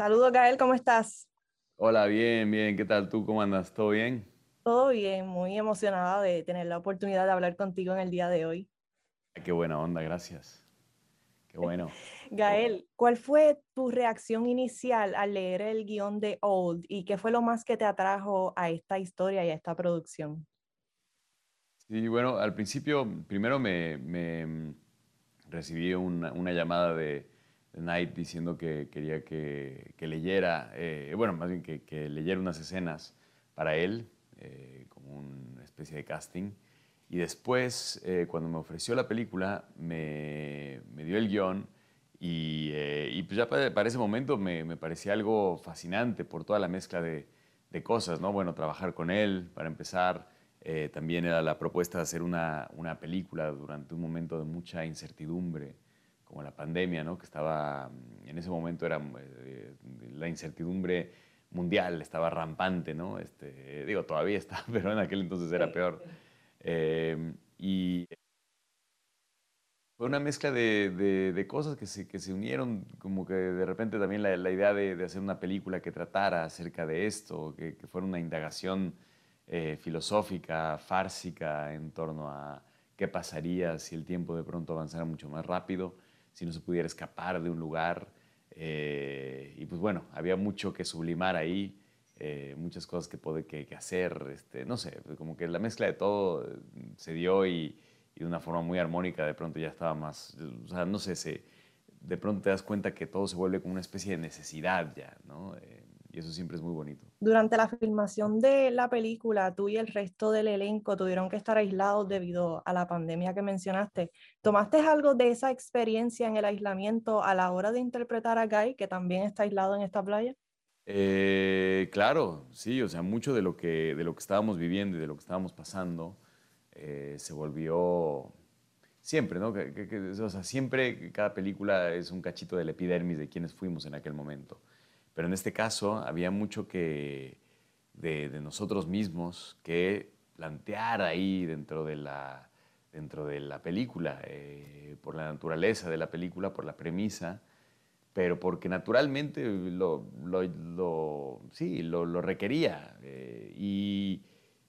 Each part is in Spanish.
Saludos, Gael, ¿cómo estás? Hola, bien, bien. ¿Qué tal tú? ¿Cómo andas? ¿Todo bien? Todo bien, muy emocionada de tener la oportunidad de hablar contigo en el día de hoy. Qué buena onda, gracias. Qué bueno. Gael, ¿cuál fue tu reacción inicial al leer el guion de Old y qué fue lo más que te atrajo a esta historia y a esta producción? Sí, bueno, al principio, primero me, me recibí una, una llamada de, Night diciendo que quería que, leyera, eh, bueno, más bien que, leyera unas escenas para él, eh, como una especie de casting. Y después, eh, cuando me ofreció la película, me, dio el guion y, pues ya para, ese momento me, parecía algo fascinante por toda la mezcla de, de, cosas, ¿no? Bueno, trabajar con él, para empezar, también era la propuesta de hacer una película durante un momento de mucha incertidumbre como la pandemia, ¿no? que estaba, en ese momento era eh, la incertidumbre mundial, estaba rampante, ¿no? Este, digo, todavía está, pero en aquel entonces era peor. Eh, y fue una mezcla de, de, cosas que se, que se, unieron, como que de repente también la, la idea de, de, hacer una película que tratara acerca de esto, que, que fuera una indagación eh, filosófica, fársica en torno a qué pasaría si el tiempo de pronto avanzara mucho más rápido si no se pudiera escapar de un lugar. Eh, y pues bueno, había mucho que sublimar ahí, eh, muchas cosas que, poder, que, hacer, este, no sé, como que la mezcla de todo eh, se dio y, de una forma muy armónica de pronto ya estaba más, o sea, no sé, se, de pronto te das cuenta que todo se vuelve como una especie de necesidad ya, ¿no? Y eso siempre es muy bonito. Durante la filmación de la película, tú y el resto del elenco tuvieron que estar aislados debido a la pandemia que mencionaste. ¿Tomaste algo de esa experiencia en el aislamiento a la hora de interpretar a Guy, que también está aislado en esta playa? Eh, claro, sí, o sea, mucho de lo que, de lo que estábamos viviendo y de lo que estábamos pasando eh, se volvió siempre, ¿no? o sea, siempre cada película es un cachito del epidermis de quienes fuimos en aquel momento. Pero en este caso había mucho que de, nosotros mismos que plantear ahí dentro de la, dentro de la película, eh, por la naturaleza de la película, por la premisa, pero porque naturalmente lo, lo, sí, lo, requería. Eh, y,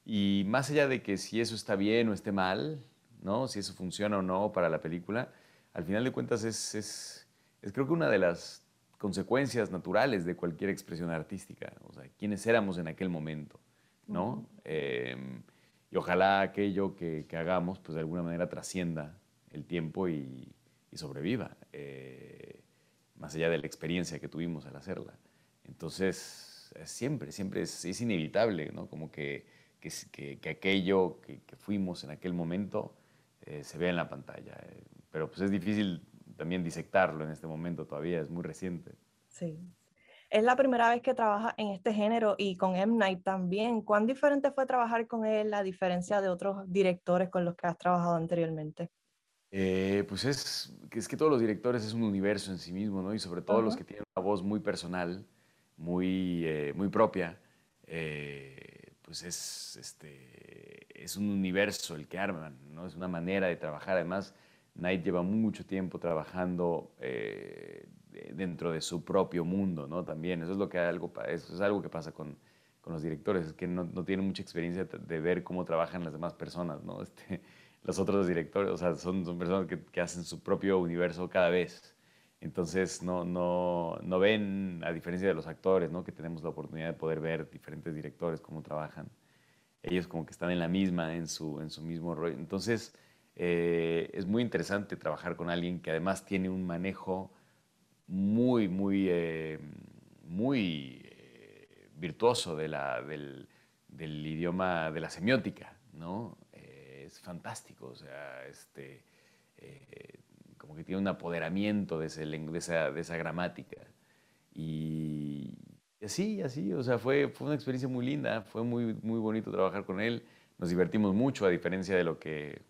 y, más allá de que si eso está bien o esté mal, ¿no? si eso funciona o no para la película, al final de cuentas es, es, es creo que una de las, consecuencias naturales de cualquier expresión artística, o sea, quiénes éramos en aquel momento, ¿no? Em, y ojalá aquello que, hagamos, pues de alguna manera trascienda el tiempo y, sobreviva, eh, más allá de la experiencia que tuvimos al hacerla. Entonces, siempre, siempre es, inevitable, ¿no? Como que, que, que aquello que, fuimos en aquel momento eh, se vea en la pantalla. Eh, pero pues es difícil también disectarlo en este momento todavía, es muy reciente. Sí. Es la primera vez que trabaja en este género y con M. Night también. ¿Cuán diferente fue trabajar con él a diferencia de otros directores con los que has trabajado anteriormente? Eh, pues es, es que todos los directores es un universo en sí mismo, ¿no? Y sobre todo los que tienen una voz muy personal, muy, eh, muy propia, eh, pues es, este, es un universo el que arman, ¿no? Es una manera de trabajar. Además, Knight lleva mucho tiempo trabajando eh, dentro de su propio mundo, ¿no? También, eso es, lo que algo, es algo que pasa con, los directores, es que no, tienen mucha experiencia de ver cómo trabajan las demás personas, ¿no? Este, los otros directores, o sea, son, son personas que, hacen su propio universo cada vez. Entonces, no, ven, a diferencia de los actores, ¿no? Que tenemos la oportunidad de poder ver diferentes directores cómo trabajan. Ellos como que están en la misma, en su, en su mismo rollo. Entonces, eh, es muy interesante trabajar con alguien que además tiene un manejo muy, muy, eh, muy eh, virtuoso de la, del, idioma, de la semiótica, ¿no? es fantástico, o sea, este, como que tiene un apoderamiento de, esa, de esa gramática. Y así, así, o sea, fue, fue una experiencia muy linda, fue muy, muy bonito trabajar con él, nos divertimos mucho, a diferencia de lo que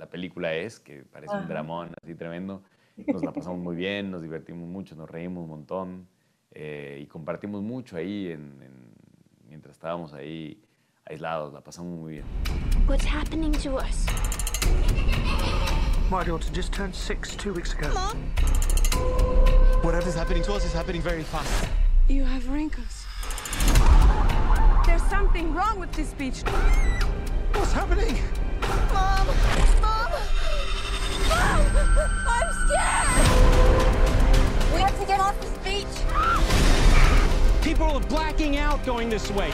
la película es, que parece un dramón así tremendo. Nos la pasamos muy bien, nos divertimos mucho, nos reímos un montón eh, y compartimos mucho ahí en, mientras estábamos ahí aislados, la pasamos muy bien. What's happening to us? My daughter just turned six two weeks ago. Mom? Whatever's happening to us is happening very fast. You have wrinkles. There's something wrong with this beach. What's happening? Mom! Mom! Mom! I'm scared! We have to get off this beach! People are blacking out going this way.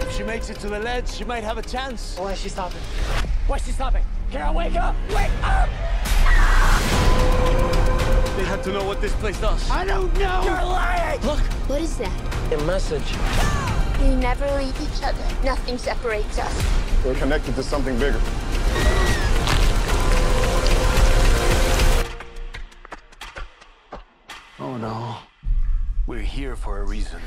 If she makes it to the ledge, she might have a chance. Why is she stopping? Why is she stopping? Carol, wake up! Wake up! They had to know what this place does. I don't know. You're lying! Look, What is that? a message. We never leave each other. Nothing separates us. We're connected to something bigger. Oh no. We're here for a reason.